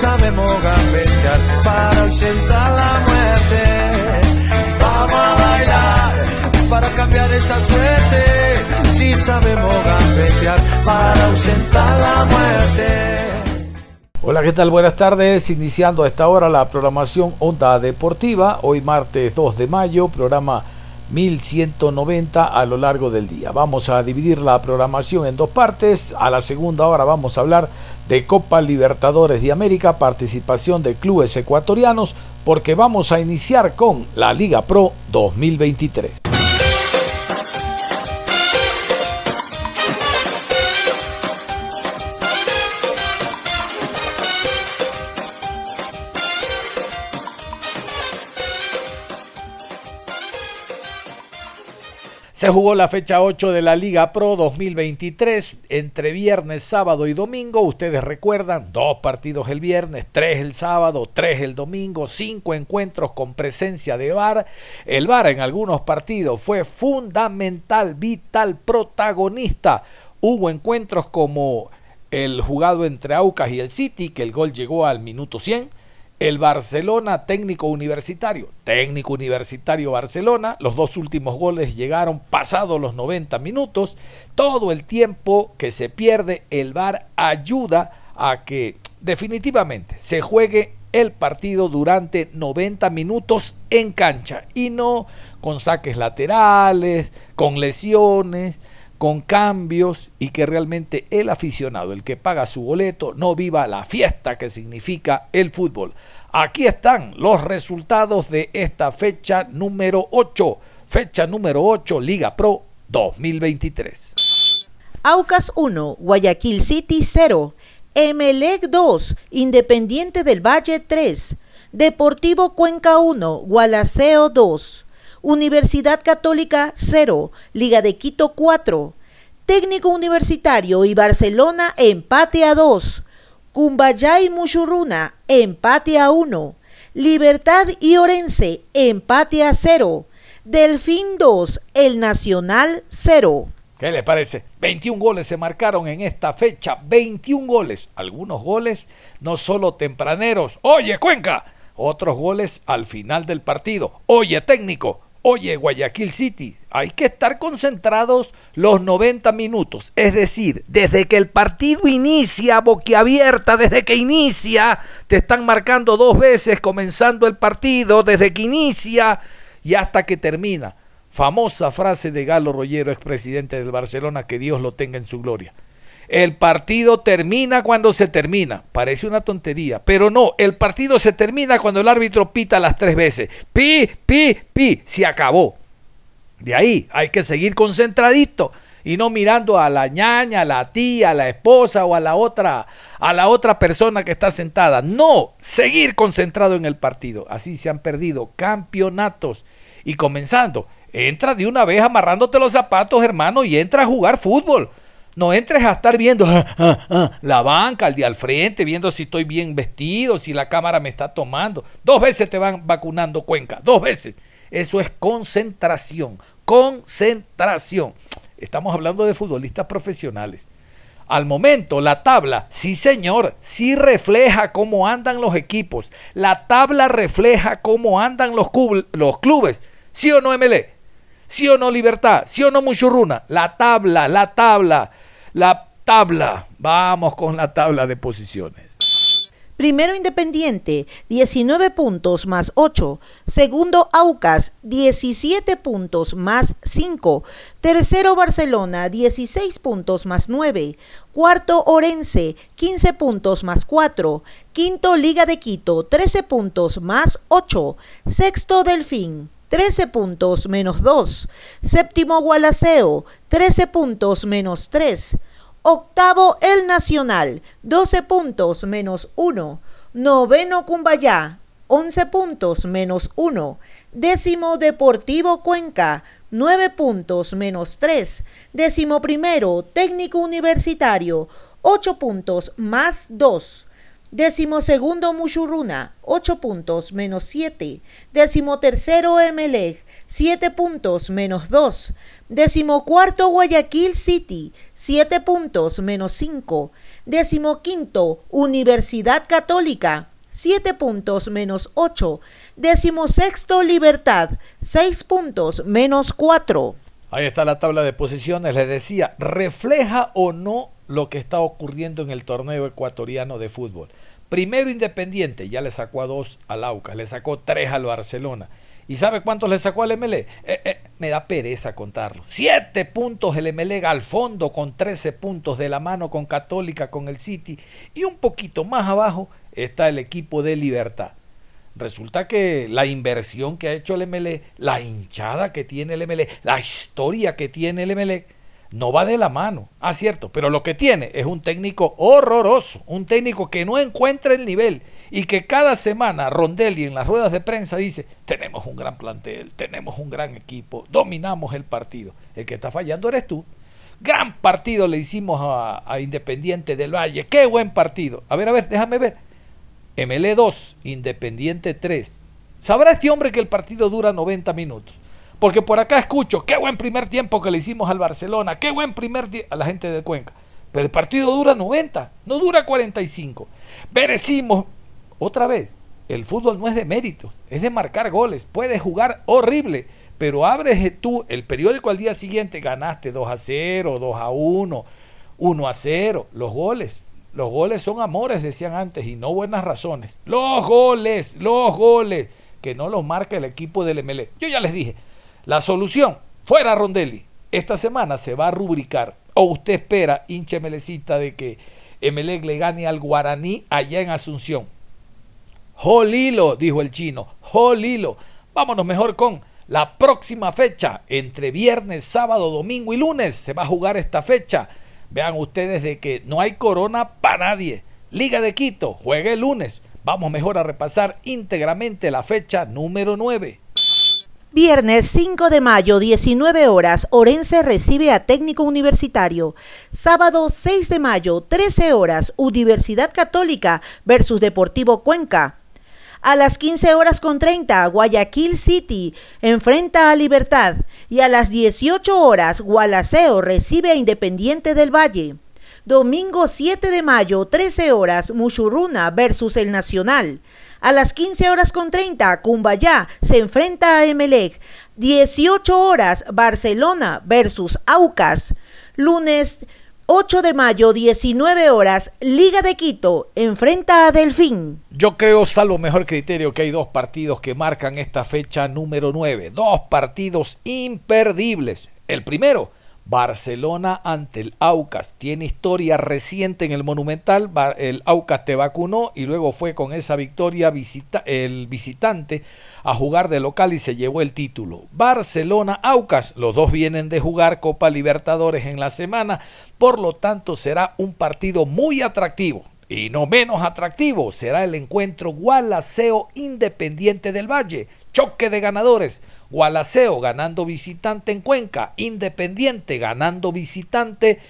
Sabemos gambetear para ausentar la muerte. Vamos a bailar para cambiar esta suerte. Si sabemos gambetear para ausentar la muerte. Hola, ¿qué tal? Buenas tardes. Iniciando a esta hora la programación Onda Deportiva. Hoy martes 2 de mayo, programa 1190 a lo largo del día. Vamos a dividir la programación en dos partes. A la segunda hora vamos a hablar de Copa Libertadores de América, participación de clubes ecuatorianos, porque vamos a iniciar con la Liga Pro 2023. Se jugó la fecha 8 de la Liga Pro 2023 entre viernes, sábado y domingo. Ustedes recuerdan, dos partidos el viernes, tres el sábado, tres el domingo, cinco encuentros con presencia de VAR. El VAR en algunos partidos fue fundamental, vital, protagonista. Hubo encuentros como el jugado entre Aucas y el City, que el gol llegó al minuto 100 el Barcelona técnico universitario, técnico universitario Barcelona, los dos últimos goles llegaron pasados los 90 minutos, todo el tiempo que se pierde el VAR ayuda a que definitivamente se juegue el partido durante 90 minutos en cancha y no con saques laterales, con lesiones, con cambios y que realmente el aficionado, el que paga su boleto, no viva la fiesta que significa el fútbol. Aquí están los resultados de esta fecha número 8, fecha número 8, Liga Pro 2023. Aucas 1, Guayaquil City 0, Emelec 2, Independiente del Valle 3, Deportivo Cuenca 1, Gualaceo 2, Universidad Católica 0, Liga de Quito 4, Técnico Universitario y Barcelona empate a 2, Cumbayá y Muchurruna empate a 1, Libertad y Orense empate a 0, Delfín 2, El Nacional 0. ¿Qué le parece? 21 goles se marcaron en esta fecha, 21 goles, algunos goles no solo tempraneros, oye Cuenca, otros goles al final del partido, oye técnico, Oye, Guayaquil City, hay que estar concentrados los 90 minutos. Es decir, desde que el partido inicia, boquiabierta, desde que inicia, te están marcando dos veces comenzando el partido, desde que inicia y hasta que termina. Famosa frase de Galo Rollero, expresidente del Barcelona, que Dios lo tenga en su gloria. El partido termina cuando se termina. Parece una tontería, pero no, el partido se termina cuando el árbitro pita las tres veces. Pi, pi, pi, se acabó. De ahí hay que seguir concentradito y no mirando a la ñaña, a la tía, a la esposa o a la otra a la otra persona que está sentada. No, seguir concentrado en el partido. Así se han perdido campeonatos y comenzando. Entra de una vez amarrándote los zapatos, hermano, y entra a jugar fútbol. No entres a estar viendo ah, ah, ah, la banca, al de al frente, viendo si estoy bien vestido, si la cámara me está tomando. Dos veces te van vacunando Cuenca, dos veces. Eso es concentración, concentración. Estamos hablando de futbolistas profesionales. Al momento, la tabla, sí señor, sí refleja cómo andan los equipos. La tabla refleja cómo andan los, clubes. ¿Sí o no, MLE? ¿Sí o no, Libertad? ¿Sí o no, Muchurruna? La tabla, la tabla. La tabla. Vamos con la tabla de posiciones. Primero Independiente, 19 puntos más 8. Segundo Aucas, 17 puntos más 5. Tercero Barcelona, 16 puntos más 9. Cuarto Orense, 15 puntos más 4. Quinto Liga de Quito, 13 puntos más 8. Sexto Delfín, 13 puntos menos 2. Séptimo Gualaceo, 13 puntos menos 3. Octavo el Nacional, 12 puntos menos 1. Noveno Cumbayá, 11 puntos menos 1. Décimo Deportivo Cuenca, 9 puntos menos 3. Décimo primero Técnico Universitario, 8 puntos más 2. Décimo segundo Mushuruna, 8 puntos menos 7. Décimo tercero Emelec, 7 puntos menos 2. Décimo cuarto Guayaquil City, 7 puntos menos 5. Décimo quinto Universidad Católica, 7 puntos menos 8. Décimo sexto Libertad, 6 puntos menos 4. Ahí está la tabla de posiciones. Les decía, ¿refleja o no lo que está ocurriendo en el torneo ecuatoriano de fútbol? Primero Independiente, ya le sacó a dos al Aucas, le sacó tres al Barcelona. ¿Y sabe cuántos le sacó al MLE? Eh, eh, me da pereza contarlo. Siete puntos el MLE al fondo con 13 puntos de la mano con Católica, con el City. Y un poquito más abajo está el equipo de Libertad. Resulta que la inversión que ha hecho el MLE, la hinchada que tiene el MLE, la historia que tiene el MLE, no va de la mano. Ah, cierto, pero lo que tiene es un técnico horroroso, un técnico que no encuentra el nivel y que cada semana Rondelli en las ruedas de prensa dice, tenemos un gran plantel, tenemos un gran equipo, dominamos el partido. El que está fallando eres tú. Gran partido le hicimos a, Independiente del Valle, qué buen partido. A ver, a ver, déjame ver. ML 2, Independiente 3. ¿Sabrá este hombre que el partido dura 90 minutos? Porque por acá escucho, qué buen primer tiempo que le hicimos al Barcelona, qué buen primer tiempo a la gente de Cuenca. Pero el partido dura 90, no dura 45. Merecimos, otra vez, el fútbol no es de mérito, es de marcar goles. Puedes jugar horrible, pero abres tú el periódico al día siguiente, ganaste 2 a 0, 2 a 1, 1 a 0. Los goles, los goles son amores, decían antes, y no buenas razones. Los goles, los goles, que no los marca el equipo del MLE. Yo ya les dije, la solución, fuera Rondelli. Esta semana se va a rubricar. O usted espera, hinche melecita, de que Emelec le gane al Guaraní allá en Asunción. Jolilo, dijo el chino. Jolilo. Vámonos mejor con la próxima fecha. Entre viernes, sábado, domingo y lunes se va a jugar esta fecha. Vean ustedes de que no hay corona para nadie. Liga de Quito juega el lunes. Vamos mejor a repasar íntegramente la fecha número 9. Viernes 5 de mayo, 19 horas, Orense recibe a Técnico Universitario. Sábado 6 de mayo, 13 horas, Universidad Católica versus Deportivo Cuenca. A las 15 horas con 30, Guayaquil City enfrenta a Libertad. Y a las 18 horas, Gualaceo recibe a Independiente del Valle. Domingo 7 de mayo, 13 horas, Muchurruna versus el Nacional. A las 15 horas con 30, Cumbayá se enfrenta a Emelec. 18 horas, Barcelona versus Aucas. Lunes 8 de mayo, 19 horas, Liga de Quito enfrenta a Delfín. Yo creo, salvo mejor criterio, que hay dos partidos que marcan esta fecha número 9. Dos partidos imperdibles. El primero, Barcelona ante el Aucas. Tiene historia reciente en el Monumental. El Aucas te vacunó y luego fue con esa victoria el visitante a jugar de local y se llevó el título. Barcelona-Aucas. Los dos vienen de jugar Copa Libertadores en la semana. Por lo tanto, será un partido muy atractivo. Y no menos atractivo será el encuentro Gualaceo Independiente del Valle. Choque de ganadores. Gualaceo ganando visitante en Cuenca. Independiente ganando visitante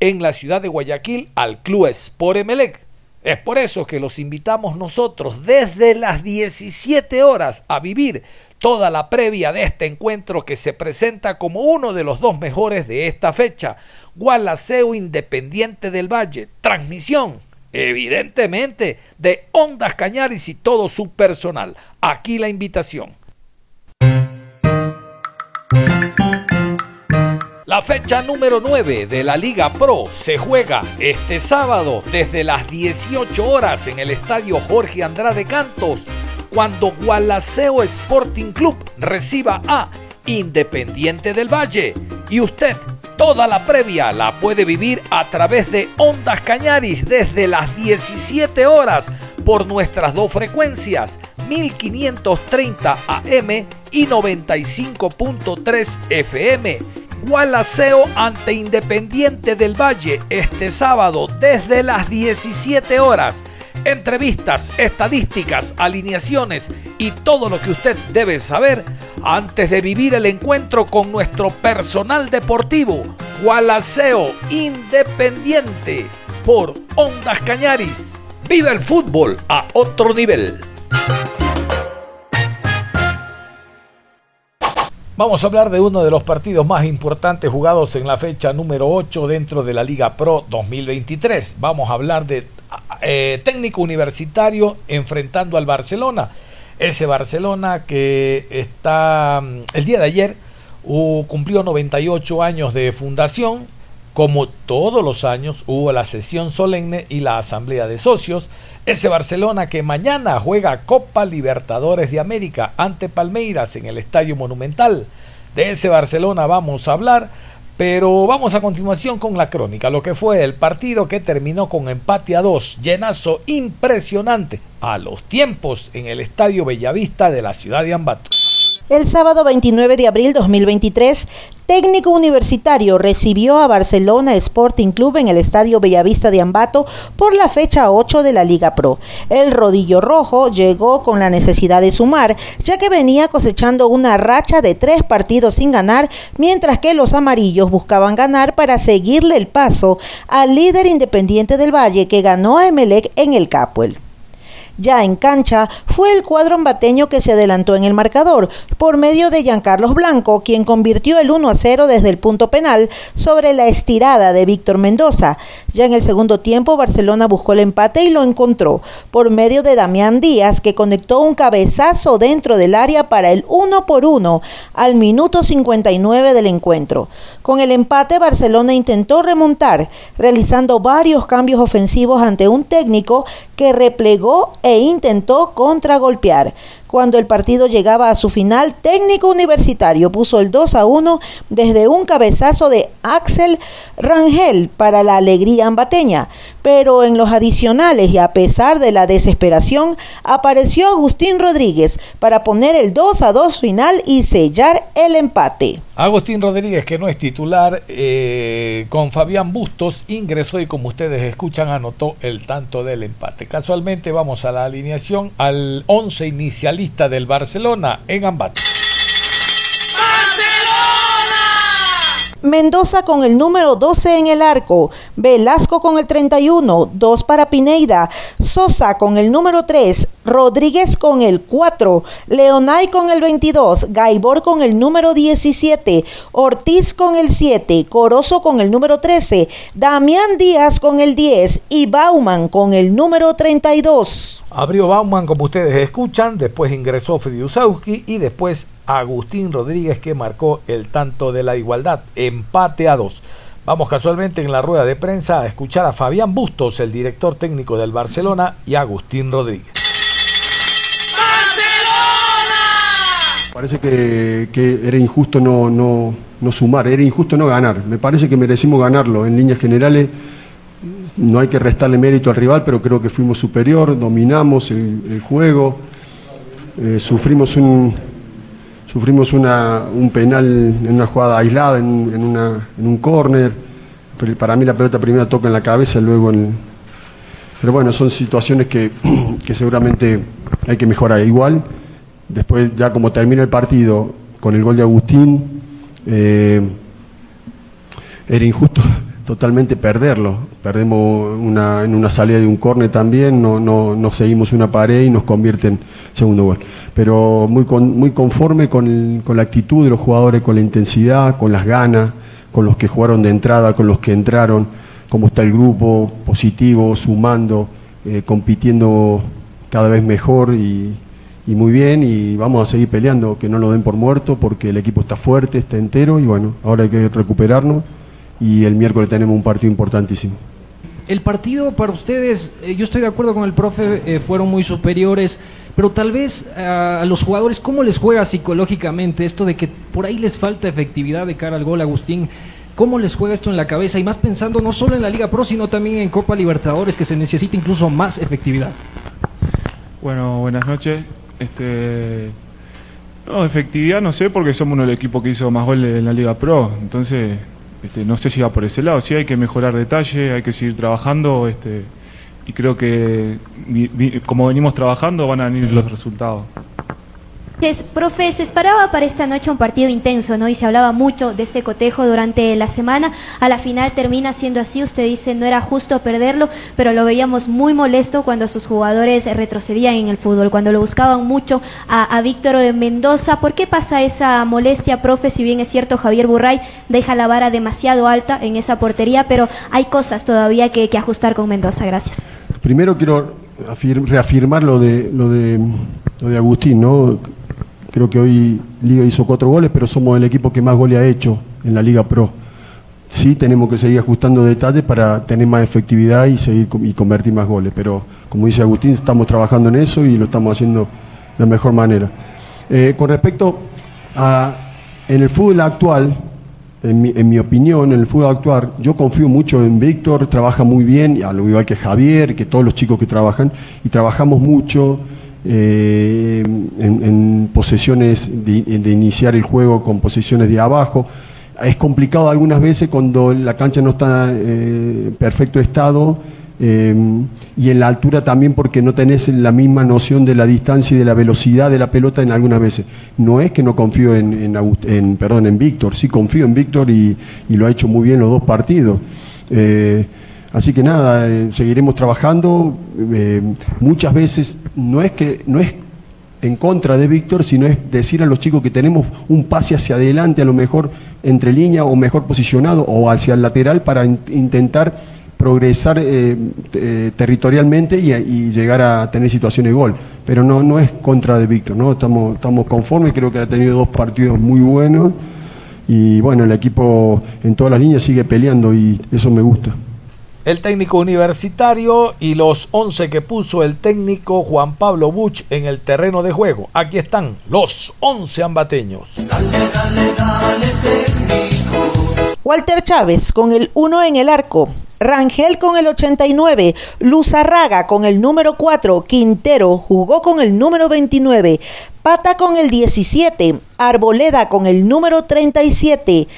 en la ciudad de Guayaquil al Club Sport Emelec. Es por eso que los invitamos nosotros desde las 17 horas a vivir toda la previa de este encuentro que se presenta como uno de los dos mejores de esta fecha. Gualaceo Independiente del Valle. Transmisión evidentemente, de Ondas Cañaris y todo su personal. Aquí la invitación. La fecha número 9 de la Liga Pro se juega este sábado desde las 18 horas en el estadio Jorge Andrade Cantos, cuando Gualaceo Sporting Club reciba a Independiente del Valle. Y usted toda la previa la puede vivir a través de Ondas Cañaris desde las 17 horas por nuestras dos frecuencias 1530 AM y 95.3 FM. Gualaceo ante Independiente del Valle este sábado desde las 17 horas. Entrevistas, estadísticas, alineaciones y todo lo que usted debe saber antes de vivir el encuentro con nuestro personal deportivo. Gualaceo Independiente por Ondas Cañaris. Vive el fútbol a otro nivel. Vamos a hablar de uno de los partidos más importantes jugados en la fecha número 8 dentro de la Liga Pro 2023. Vamos a hablar de eh, técnico universitario enfrentando al Barcelona. Ese Barcelona que está mm, el día de ayer cumplió 98 años de fundación. Como todos los años hubo la sesión solemne y la asamblea de socios. Ese Barcelona que mañana juega Copa Libertadores de América ante Palmeiras en el Estadio Monumental. De ese Barcelona vamos a hablar, pero vamos a continuación con la crónica, lo que fue el partido que terminó con empate a dos, llenazo impresionante a los tiempos en el Estadio Bellavista de la ciudad de Ambato. El sábado 29 de abril 2023, técnico universitario recibió a Barcelona Sporting Club en el Estadio Bellavista de Ambato por la fecha 8 de la Liga Pro. El rodillo rojo llegó con la necesidad de sumar, ya que venía cosechando una racha de tres partidos sin ganar, mientras que los amarillos buscaban ganar para seguirle el paso al líder independiente del Valle que ganó a Emelec en el Capuel. Ya en cancha, fue el cuadro ambateño que se adelantó en el marcador por medio de Giancarlos Blanco, quien convirtió el 1 a 0 desde el punto penal sobre la estirada de Víctor Mendoza. Ya en el segundo tiempo, Barcelona buscó el empate y lo encontró por medio de Damián Díaz, que conectó un cabezazo dentro del área para el 1 por 1 al minuto 59 del encuentro. Con el empate, Barcelona intentó remontar, realizando varios cambios ofensivos ante un técnico que replegó e intentó contragolpear. Cuando el partido llegaba a su final, técnico universitario puso el 2 a 1 desde un cabezazo de Axel Rangel para la alegría ambateña. Pero en los adicionales y a pesar de la desesperación, apareció Agustín Rodríguez para poner el 2 a 2 final y sellar el empate. Agustín Rodríguez, que no es titular, eh, con Fabián Bustos ingresó y como ustedes escuchan anotó el tanto del empate. Casualmente vamos a la alineación al 11 inicialista del Barcelona en Ambato. Mendoza con el número 12 en el arco, Velasco con el 31, 2 para Pineida, Sosa con el número 3, Rodríguez con el 4, Leonay con el 22, Gaibor con el número 17, Ortiz con el 7, Corozo con el número 13, Damián Díaz con el 10 y Bauman con el número 32. Abrió Bauman como ustedes escuchan, después ingresó Friusauski y después Agustín Rodríguez que marcó el tanto de la igualdad, empate a dos. Vamos casualmente en la rueda de prensa a escuchar a Fabián Bustos, el director técnico del Barcelona, y Agustín Rodríguez. Parece que, que era injusto no, no, no, sumar, era injusto no ganar. Me parece que merecimos ganarlo. En líneas generales no hay que restarle mérito al rival, pero creo que fuimos superior, dominamos el, el juego, eh, sufrimos un, sufrimos un penal en una jugada aislada, en, un córner. Para mí la pelota primero toca en la cabeza, luego en... Pero bueno, son situaciones que, que seguramente hay que mejorar. Igual, después ya como termina el partido con el gol de Agustín, eh, era injusto totalmente perderlo. Perdemos una, en una salida de un córner también, no, no, no, seguimos una pared y nos convierte en segundo gol. Pero muy, muy conforme con, con, la actitud de los jugadores, con la intensidad, con las ganas, con los que jugaron de entrada, con los que entraron, cómo está el grupo, positivo, sumando, eh, compitiendo cada vez mejor y, y muy bien y vamos a seguir peleando, que no lo den por muerto porque el equipo está fuerte, está entero y bueno, ahora hay que recuperarnos y el miércoles tenemos un partido importantísimo. El partido para ustedes, eh, yo estoy de acuerdo con el profe, eh, fueron muy superiores, pero tal vez a los jugadores, ¿cómo les juega psicológicamente esto de que por ahí les falta efectividad de cara al gol, Agustín? ¿Cómo les juega esto en la cabeza? Y más pensando no solo en la Liga Pro, sino también en Copa Libertadores, que se necesita incluso más efectividad. Bueno, buenas noches. Este, no, efectividad no sé porque somos uno del equipos que hizo más goles en la Liga Pro. Entonces, este, no sé si va por ese lado. Sí hay que mejorar detalle, hay que seguir trabajando. Este, y creo que como venimos trabajando van a venir los resultados. Profe, se esperaba para esta noche un partido intenso, ¿no? Y se hablaba mucho de este cotejo durante la semana. A la final termina siendo así. Usted dice no era justo perderlo, pero lo veíamos muy molesto cuando sus jugadores retrocedían en el fútbol, cuando lo buscaban mucho a, Víctor Mendoza. ¿Por qué pasa esa molestia, profe? Si bien es cierto, Javier Burray deja la vara demasiado alta en esa portería, pero hay cosas todavía que, que ajustar con Mendoza. Gracias. Primero quiero reafirmar lo de, lo de, lo de Agustín, ¿no? Creo que hoy Liga hizo cuatro goles, pero somos el equipo que más goles ha hecho en la Liga Pro. Sí, tenemos que seguir ajustando detalles para tener más efectividad y seguir y convertir más goles. Pero como dice Agustín, estamos trabajando en eso y lo estamos haciendo de la mejor manera. Eh, con respecto a en el fútbol actual, en mi, opinión, en el fútbol actual, yo confío mucho en Víctor, trabaja muy bien, al igual que Javier, que todos los chicos que trabajan, y trabajamos mucho. Eh, en, posesiones de, iniciar el juego con posesiones de abajo. Es complicado algunas veces cuando la cancha no está en eh, perfecto estado eh, y en la altura también porque no tenés la misma noción de la distancia y de la velocidad de la pelota en algunas veces. No es que no confío en, en, perdón, en Víctor, sí confío en Víctor y, y, lo ha hecho muy bien los dos partidos. Así que nada, eh, seguiremos trabajando. Eh, muchas veces no es que no es en contra de Víctor, sino es decir a los chicos que tenemos un pase hacia adelante, a lo mejor entre línea o mejor posicionado o hacia el lateral para intentar progresar eh, territorialmente y, llegar a tener situaciones de gol. Pero no, no es contra de Víctor, ¿no? Estamos, estamos conformes, creo que ha tenido dos partidos muy buenos y bueno, el equipo en todas las líneas sigue peleando y eso me gusta el técnico universitario y los 11 que puso el técnico Juan Pablo Buch en el terreno de juego. Aquí están los 11 ambateños. Walter Chávez con el 1 en el arco. Rangel con el 89, Luzarraga con el número 4, Quintero jugó con el número 29, Pata con el 17, Arboleda con el número 37,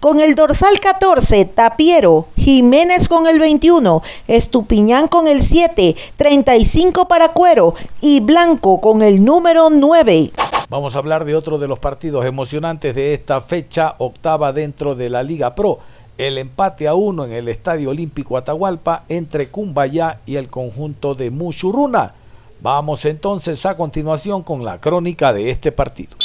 con el dorsal 14, Tapiero, Jiménez con el 21, Estupiñán con el 7, 35 para Cuero y Blanco con el número 9. Vamos a hablar de otro de los partidos emocionantes de esta fecha octava dentro de la Liga Pro. El empate a uno en el Estadio Olímpico Atahualpa entre Cumbayá y el conjunto de Muchurruna. Vamos entonces a continuación con la crónica de este partido.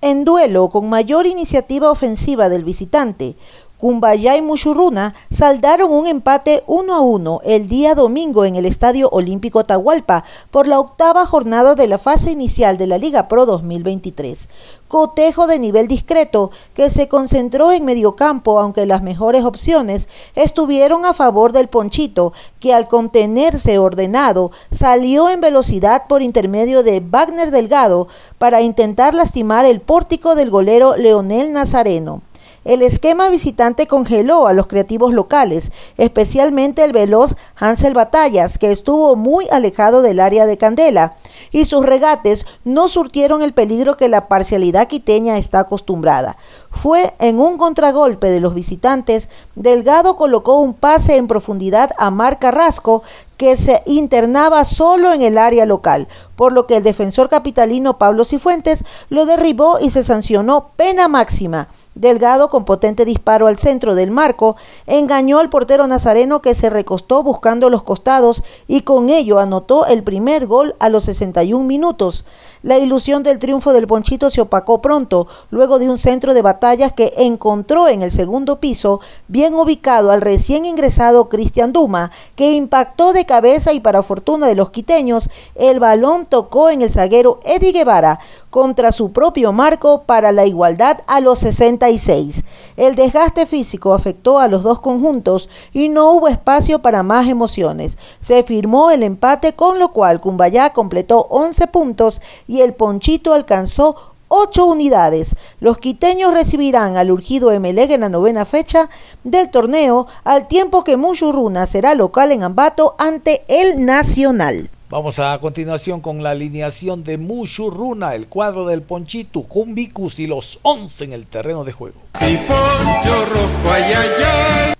En duelo con mayor iniciativa ofensiva del visitante, Cumbayá y Muchurruna saldaron un empate 1 a 1 el día domingo en el Estadio Olímpico Atahualpa por la octava jornada de la fase inicial de la Liga Pro 2023. Cotejo de nivel discreto que se concentró en mediocampo, aunque las mejores opciones estuvieron a favor del Ponchito, que al contenerse ordenado salió en velocidad por intermedio de Wagner Delgado para intentar lastimar el pórtico del golero Leonel Nazareno. El esquema visitante congeló a los creativos locales, especialmente el veloz Hansel Batallas, que estuvo muy alejado del área de Candela, y sus regates no surtieron el peligro que la parcialidad quiteña está acostumbrada. Fue en un contragolpe de los visitantes, Delgado colocó un pase en profundidad a Mar Carrasco, que se internaba solo en el área local, por lo que el defensor capitalino Pablo Cifuentes lo derribó y se sancionó pena máxima Delgado, con potente disparo al centro del marco, engañó al portero nazareno que se recostó buscando los costados y con ello anotó el primer gol a los 61 minutos. La ilusión del triunfo del Ponchito se opacó pronto, luego de un centro de batallas que encontró en el segundo piso, bien ubicado al recién ingresado Cristian Duma, que impactó de cabeza y para fortuna de los quiteños, el balón tocó en el zaguero Eddie Guevara, contra su propio marco para la igualdad a los 66. El desgaste físico afectó a los dos conjuntos y no hubo espacio para más emociones. Se firmó el empate con lo cual Cumbayá completó 11 puntos y el Ponchito alcanzó 8 unidades. Los quiteños recibirán al urgido Emelec en la novena fecha del torneo, al tiempo que Muchurruna será local en Ambato ante el Nacional. Vamos a continuación con la alineación de Mushurruna, el cuadro del Ponchito, Cumbicus y los 11 en el terreno de juego.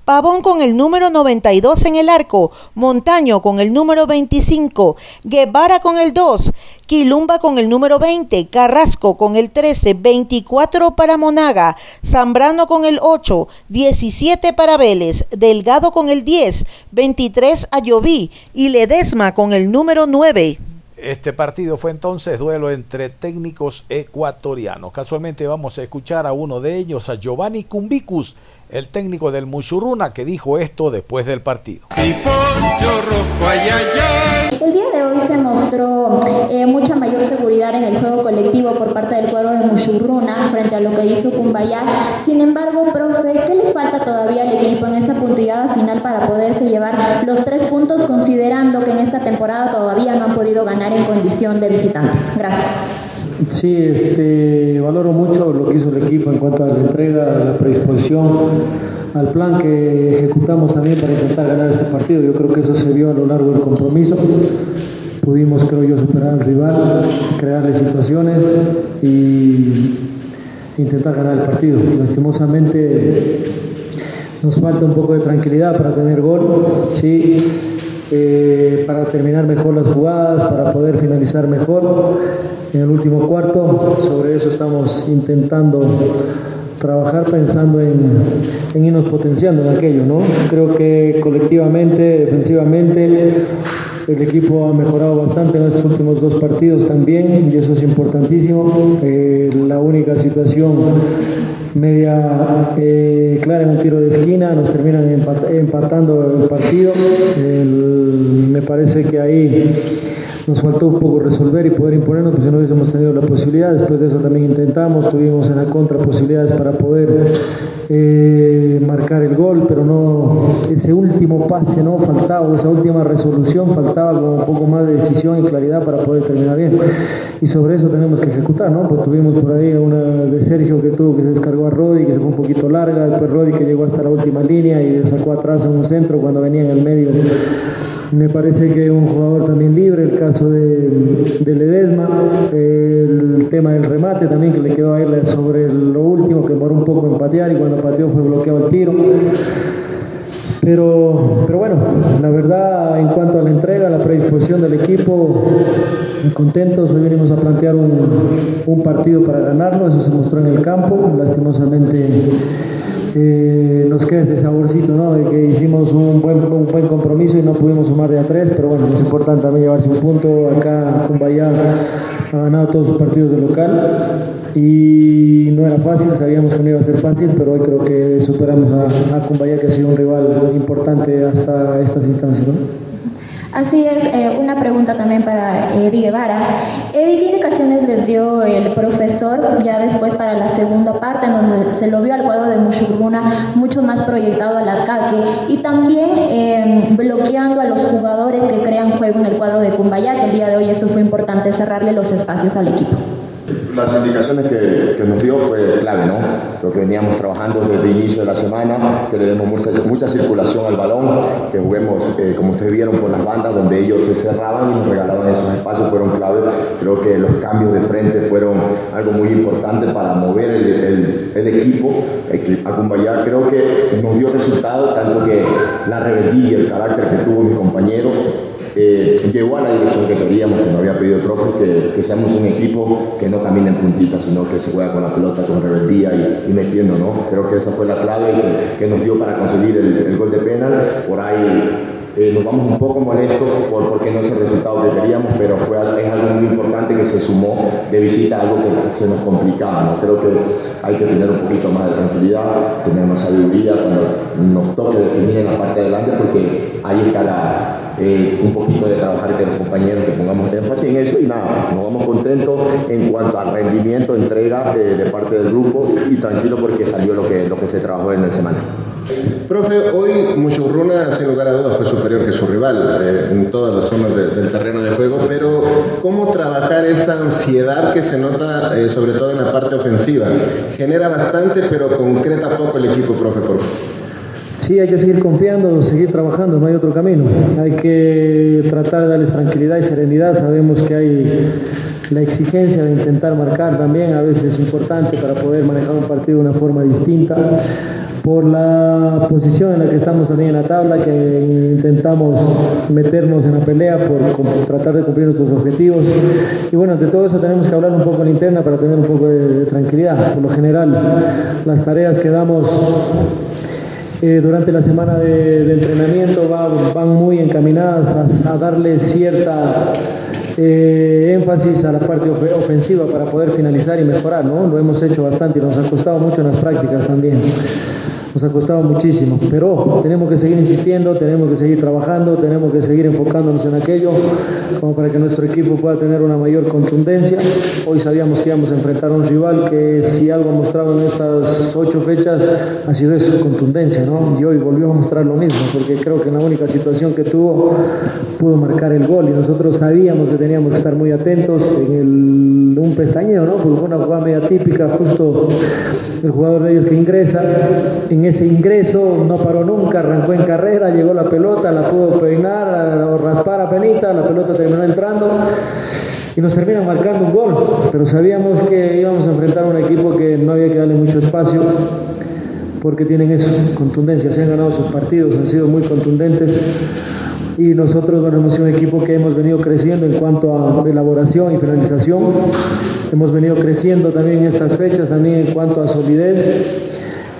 Pavón con el número 92 en el arco, Montaño con el número 25, Guevara con el 2, Quilumba con el número 20, Carrasco con el 13, 24 para Monaga, Zambrano con el 8, 17 para Vélez, Delgado con el 10, 23 a Lloví y Ledesma con el número 9. Este partido fue entonces duelo entre técnicos ecuatorianos. Casualmente vamos a escuchar a uno de ellos, a Giovanni Cumbicus, el técnico del Mushuruna, que dijo esto después del partido. El día de hoy se mostró eh, mucha mayor seguridad en el juego colectivo por parte del cuadro de Mushuruna frente a lo que hizo Cumbayá. Sin embargo, profe, ¿qué les falta todavía al equipo en esta puntillada final para poderse llevar los tres puntos, considerando que en esta temporada todavía no han podido ganar en condición de visitantes? Gracias. Sí, este, valoro mucho lo que hizo el equipo en cuanto a la entrega, a la predisposición, al plan que ejecutamos también para intentar ganar este partido. Yo creo que eso se vio a lo largo del compromiso. Pudimos, creo yo, superar al rival, crearle situaciones y intentar ganar el partido. Lastimosamente nos falta un poco de tranquilidad para tener gol, sí, eh, para terminar mejor las jugadas, para poder finalizar mejor en el último cuarto. Sobre eso estamos intentando trabajar pensando en, en, irnos potenciando en aquello, ¿no? Creo que colectivamente, defensivamente, el equipo ha mejorado bastante en estos últimos dos partidos también y eso es importantísimo. Eh, la única situación media eh, clara en un tiro de esquina, nos terminan empatando el partido. me parece que ahí nos faltó un poco resolver y poder imponernos, pues si no hubiésemos tenido la posibilidad. Después de eso también intentamos, tuvimos en la contra posibilidades para poder eh, marcar el gol, pero no ese último pase no faltaba, esa última resolución faltaba como un poco más de decisión y claridad para poder terminar bien. Y sobre eso tenemos que ejecutar, ¿no? Pues tuvimos por ahí una de Sergio que tuvo que se descargó a Rodi, que se fue un poquito larga, después Rodi que llegó hasta la última línea y sacó atrás en un centro cuando venía en el medio me parece que un jugador también libre, el caso de, de, Ledesma, tema del remate también que le quedó a él sobre lo último, que moró un poco en patear y cuando pateó fue bloqueado el tiro. Pero, pero bueno, la verdad en cuanto a la entrega, la predisposición del equipo, contentos, hoy venimos a plantear un, un partido para ganarlo, eso se mostró en el campo, lastimosamente eh, nos queda ese saborcito, ¿no? De que hicimos un buen, un buen compromiso y no pudimos sumar de a tres, pero bueno, es importante también llevarse un punto. Acá Cumbaya ha ganado todos sus partidos de local y no era fácil, sabíamos que no iba a ser fácil, pero hoy creo que superamos a, Cumbaya, que ha sido un rival importante hasta estas instancias. Así es, eh, una pregunta también para Eddie Guevara. Eddie, ¿qué indicaciones les dio el profesor ya después para la segunda parte, en donde se lo vio al cuadro de Mushuruna mucho más proyectado al ataque y también eh, bloqueando a los jugadores que crean juego en el cuadro de Cumbaya, que el día de hoy eso fue importante, cerrarle los espacios al equipo? Las indicaciones que, nos dio fue clave, ¿no? Lo que veníamos trabajando desde el inicio de la semana, que le demos mucha, circulación al balón, que juguemos, eh, como ustedes vieron, por las bandas donde ellos se cerraban y nos regalaban esos espacios, fueron clave. Creo que los cambios de frente fueron algo muy importante para mover el, el, el equipo. A Cumbayá creo que nos dio resultado, tanto que la rebeldía el carácter que tuvo mi compañero llegó a la dirección que queríamos, que nos había pedido el profe, que, que, seamos un equipo que no camine en puntitas, sino que se juega con la pelota, con rebeldía y, y metiendo, ¿no? Creo que esa fue la clave que, que nos dio para conseguir el, el gol de penal. Por ahí eh, nos vamos un poco molestos por, porque no es el resultado que queríamos, pero fue, es algo muy importante que se sumó de visita, algo que se nos complicaba. Creo que hay que tener un poquito más de tranquilidad, tener más sabiduría cuando nos toque definir en la parte de adelante, porque ahí está la, eh, un poquito de trabajar que los compañeros que pongamos énfasis en eso y nada, nos vamos contentos en cuanto al rendimiento, entrega eh, de parte del grupo y tranquilo porque salió lo que, lo que se trabajó en el semana. Profe, hoy Mushurruna, sin lugar a dudas, fue superior que su rival eh, en todas las zonas de, del terreno de juego, pero ¿cómo trabajar esa ansiedad que se nota, eh, sobre todo en la parte ofensiva? Genera bastante, pero concreta poco el equipo, profe, por. Sí, hay que seguir confiando, seguir trabajando, no hay otro camino. Hay que tratar de darles tranquilidad y serenidad. Sabemos que hay la exigencia de intentar marcar también, a veces es importante para poder manejar un partido de una forma distinta por la posición en la que estamos también en la tabla, que intentamos meternos en la pelea por, tratar de cumplir nuestros objetivos. Y bueno, de todo eso tenemos que hablar un poco en interna para tener un poco de, tranquilidad. Por lo general, las tareas que damos eh, durante la semana de, entrenamiento va, van muy encaminadas a, darle cierta eh, énfasis a la parte of ofensiva para poder finalizar y mejorar, ¿no? Lo hemos hecho bastante y nos ha costado mucho en las prácticas también nos ha costado muchísimo, pero tenemos que seguir insistiendo, tenemos que seguir trabajando, tenemos que seguir enfocándonos en aquello, como para que nuestro equipo pueda tener una mayor contundencia. Hoy sabíamos que íbamos a enfrentar a un rival que si algo ha mostrado en estas ocho fechas ha sido eso, contundencia, ¿no? Y hoy volvió a mostrar lo mismo, porque creo que en la única situación que tuvo pudo marcar el gol y nosotros sabíamos que teníamos que estar muy atentos en un pestañeo, ¿no? Porque fue una jugada media típica, justo el jugador de ellos que ingresa. En ese ingreso no paró nunca, arrancó en carrera, llegó la pelota, la pudo peinar o raspar a penita, la pelota terminó entrando y nos termina marcando un gol. Pero sabíamos que íbamos a enfrentar a un equipo que no había que darle mucho espacio porque tienen eso, contundencia, se han ganado sus partidos, han sido muy contundentes y nosotros bueno, hemos un equipo que hemos venido creciendo en cuanto a elaboración y finalización, hemos venido creciendo también en estas fechas, también en cuanto a solidez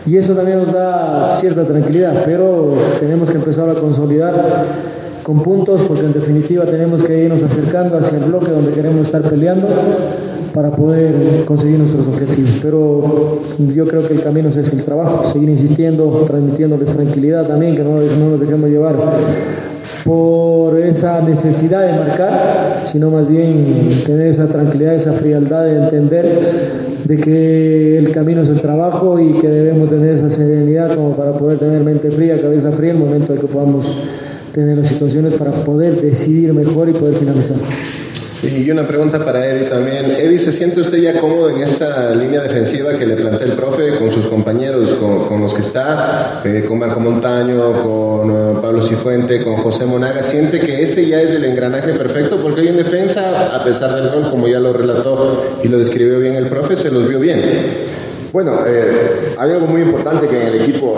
y eso también nos da cierta tranquilidad, pero tenemos que empezar a consolidar con puntos porque en definitiva tenemos que irnos acercando hacia el bloque donde queremos estar peleando para poder conseguir nuestros objetivos. Pero yo creo que el camino es el trabajo, seguir insistiendo, transmitiéndoles tranquilidad también, que no, no nos dejemos llevar por esa necesidad de marcar, sino más bien tener esa tranquilidad, esa frialdad de entender de que el camino es el trabajo y que debemos tener esa serenidad como para poder tener mente fría, cabeza fría, en el momento de que podamos tener las situaciones para poder decidir mejor y poder finalizar. Y una pregunta para Eddie también. Eddie, ¿se siente usted ya cómodo en esta línea defensiva que le plantea el profe con sus compañeros, con, los que está, eh, con Marco Montaño, con uh, Pablo Cifuente, con José Monaga? ¿Siente que ese ya es el engranaje perfecto? Porque hoy en defensa, a pesar del gol, como ya lo relató y lo describió bien el profe, se los vio bien. Bueno, eh, hay algo muy importante que en el equipo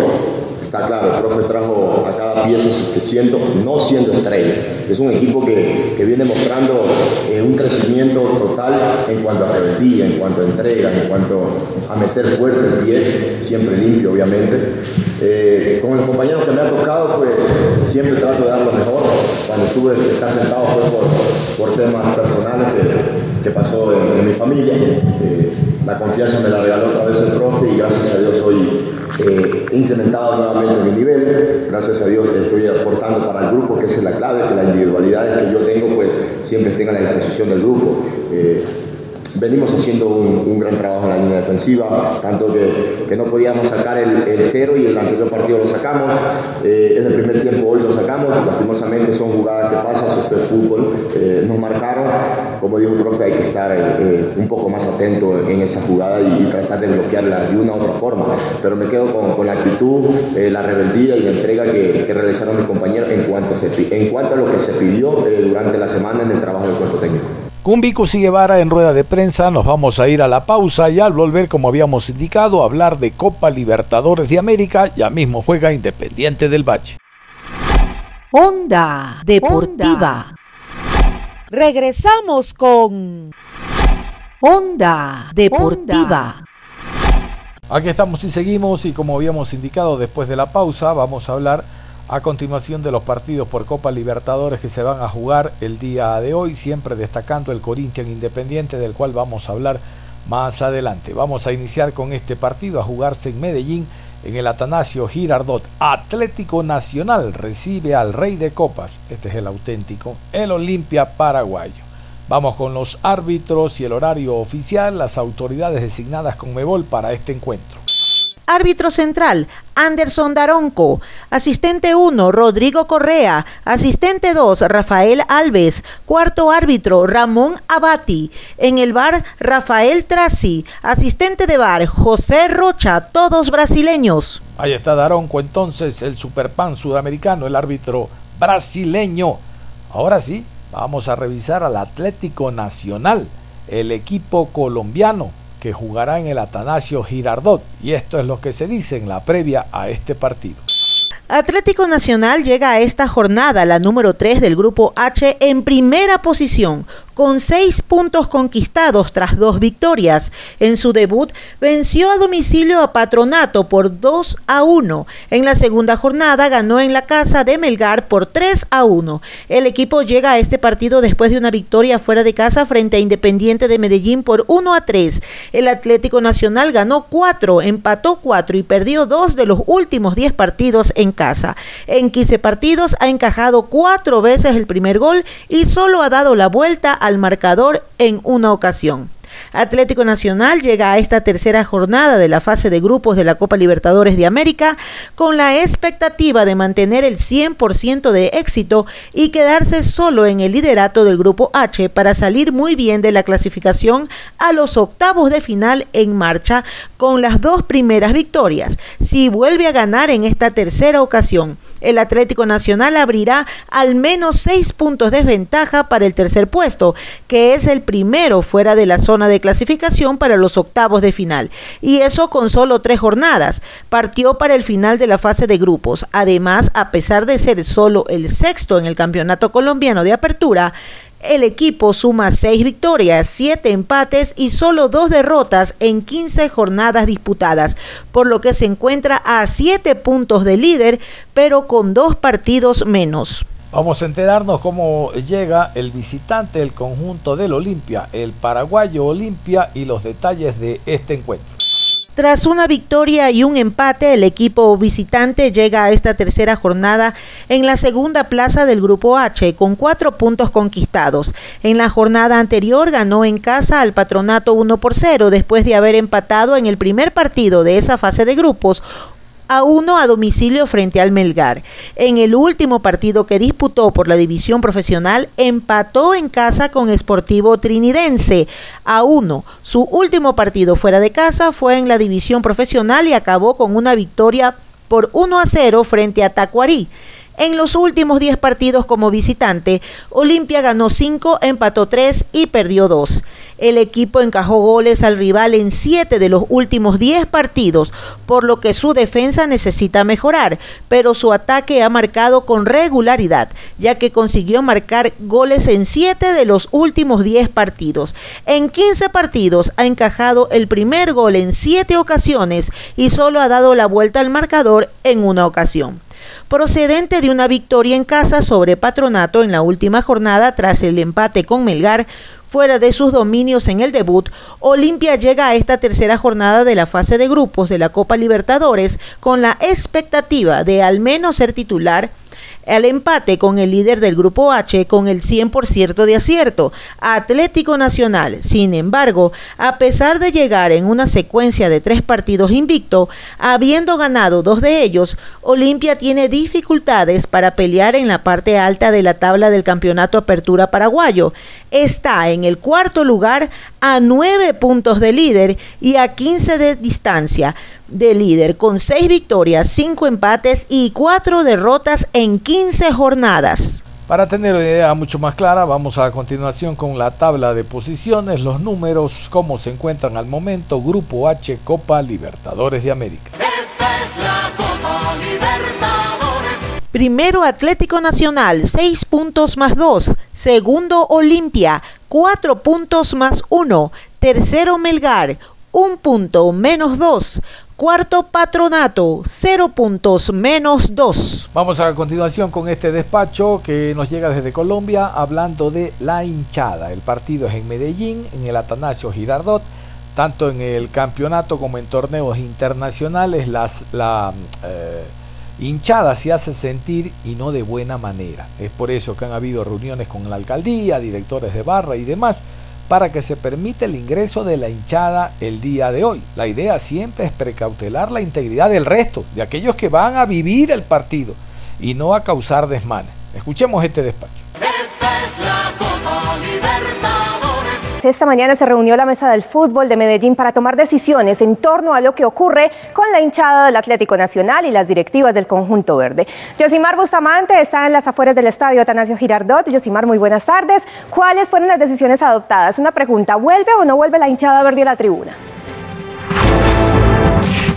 está claro, el profe trajo a cada pieza siendo, no siendo estrella. Es un equipo que, que viene mostrando eh, un crecimiento total en cuanto a rebeldía, en cuanto a entrega, en cuanto a meter fuerte el pie, siempre limpio obviamente. Eh, con los compañeros que me ha tocado, pues siempre trato de dar lo mejor. Cuando estuve estar sentado fue por, por temas personales que pasó en, mi familia. Eh, la confianza me la regaló otra vez el profe y gracias a Dios hoy eh, incrementado nuevamente mi nivel, gracias a Dios estoy aportando para el grupo, que esa es la clave, que las individualidades que yo tengo pues siempre estén a la disposición del grupo. Eh, venimos haciendo un, gran trabajo en la línea defensiva, tanto que, no podíamos sacar el, cero y el anterior partido lo sacamos, eh, en el primer tiempo hoy lo sacamos, lastimosamente son jugadas que pasan, esto es fútbol, eh, nos marcaron, como dijo el profe hay que estar eh, un poco más atento en esa jugada y, tratar de bloquearla de una u otra forma, pero me quedo con, la actitud, la rebeldía y la entrega que, que, realizaron mis compañeros en cuanto, se, en cuanto a lo que se pidió durante la semana en el trabajo del cuerpo técnico. Con Vico Guevara en rueda de prensa nos vamos a ir a la pausa y al volver, como habíamos indicado, a hablar de Copa Libertadores de América, ya mismo juega Independiente del Valle. Onda Deportiva. Regresamos con Onda Deportiva. Aquí estamos y seguimos y como habíamos indicado después de la pausa vamos a hablar a continuación de los partidos por Copa Libertadores que se van a jugar el día de hoy, siempre destacando el Corinthians Independiente del cual vamos a hablar más adelante. Vamos a iniciar con este partido a jugarse en Medellín en el Atanasio Girardot. Atlético Nacional recibe al Rey de Copas, este es el auténtico, el Olimpia paraguayo. Vamos con los árbitros y el horario oficial, las autoridades designadas con Mebol para este encuentro. Árbitro central, Anderson Daronco. Asistente 1, Rodrigo Correa. Asistente 2, Rafael Alves. Cuarto árbitro, Ramón Abati. En el bar, Rafael Trasi. Asistente de bar, José Rocha. Todos brasileños. Ahí está Daronco entonces, el superpan sudamericano, el árbitro brasileño. Ahora sí, vamos a revisar al Atlético Nacional, el equipo colombiano que jugará en el Atanasio Girardot. Y esto es lo que se dice en la previa a este partido. Atlético Nacional llega a esta jornada, la número 3 del grupo H, en primera posición, con seis puntos conquistados tras dos victorias. En su debut venció a domicilio a Patronato por 2 a 1. En la segunda jornada ganó en la casa de Melgar por 3 a 1. El equipo llega a este partido después de una victoria fuera de casa frente a Independiente de Medellín por 1 a 3. El Atlético Nacional ganó 4, empató 4 y perdió 2 de los últimos 10 partidos en casa. En 15 partidos ha encajado 4 veces el primer gol y solo ha dado la vuelta a al marcador en una ocasión. Atlético Nacional llega a esta tercera jornada de la fase de grupos de la Copa Libertadores de América con la expectativa de mantener el 100% de éxito y quedarse solo en el liderato del grupo H para salir muy bien de la clasificación a los octavos de final en marcha con las dos primeras victorias. Si vuelve a ganar en esta tercera ocasión, el Atlético Nacional abrirá al menos seis puntos de desventaja para el tercer puesto, que es el primero fuera de la zona de clasificación para los octavos de final. Y eso con solo tres jornadas. Partió para el final de la fase de grupos. Además, a pesar de ser solo el sexto en el campeonato colombiano de apertura, el equipo suma seis victorias, siete empates y solo dos derrotas en 15 jornadas disputadas, por lo que se encuentra a siete puntos de líder, pero con dos partidos menos. Vamos a enterarnos cómo llega el visitante del conjunto del Olimpia, el paraguayo Olimpia y los detalles de este encuentro. Tras una victoria y un empate, el equipo visitante llega a esta tercera jornada en la segunda plaza del Grupo H con cuatro puntos conquistados. En la jornada anterior ganó en casa al Patronato 1 por 0 después de haber empatado en el primer partido de esa fase de grupos a uno a domicilio frente al Melgar. En el último partido que disputó por la división profesional, empató en casa con Sportivo Trinidense a uno. Su último partido fuera de casa fue en la división profesional y acabó con una victoria por 1 a 0 frente a Tacuarí. En los últimos 10 partidos como visitante, Olimpia ganó 5, empató 3 y perdió 2. El equipo encajó goles al rival en 7 de los últimos 10 partidos, por lo que su defensa necesita mejorar, pero su ataque ha marcado con regularidad, ya que consiguió marcar goles en 7 de los últimos 10 partidos. En 15 partidos ha encajado el primer gol en 7 ocasiones y solo ha dado la vuelta al marcador en una ocasión procedente de una victoria en casa sobre Patronato en la última jornada tras el empate con Melgar, fuera de sus dominios en el debut, Olimpia llega a esta tercera jornada de la fase de grupos de la Copa Libertadores con la expectativa de al menos ser titular al empate con el líder del grupo H con el 100% de acierto, Atlético Nacional. Sin embargo, a pesar de llegar en una secuencia de tres partidos invicto, habiendo ganado dos de ellos, Olimpia tiene dificultades para pelear en la parte alta de la tabla del campeonato Apertura Paraguayo. Está en el cuarto lugar a nueve puntos de líder y a 15 de distancia de líder con seis victorias, cinco empates y cuatro derrotas en 15 jornadas. Para tener una idea mucho más clara, vamos a continuación con la tabla de posiciones, los números, cómo se encuentran al momento, Grupo H, Copa Libertadores de América. Primero Atlético Nacional, 6 puntos más 2. Segundo Olimpia, 4 puntos más 1. Tercero Melgar, 1 punto menos 2. Cuarto Patronato, 0 puntos menos 2. Vamos a continuación con este despacho que nos llega desde Colombia hablando de la hinchada. El partido es en Medellín, en el Atanasio Girardot. Tanto en el campeonato como en torneos internacionales, las, la eh, hinchada se hace sentir y no de buena manera. Es por eso que han habido reuniones con la alcaldía, directores de barra y demás para que se permita el ingreso de la hinchada el día de hoy. La idea siempre es precautelar la integridad del resto, de aquellos que van a vivir el partido y no a causar desmanes. Escuchemos este despacho. Esta mañana se reunió la mesa del fútbol de Medellín para tomar decisiones en torno a lo que ocurre con la hinchada del Atlético Nacional y las directivas del conjunto verde. Yosimar Bustamante está en las afueras del estadio Atanasio Girardot. Yosimar, muy buenas tardes. ¿Cuáles fueron las decisiones adoptadas? Una pregunta, ¿vuelve o no vuelve la hinchada verde a la tribuna?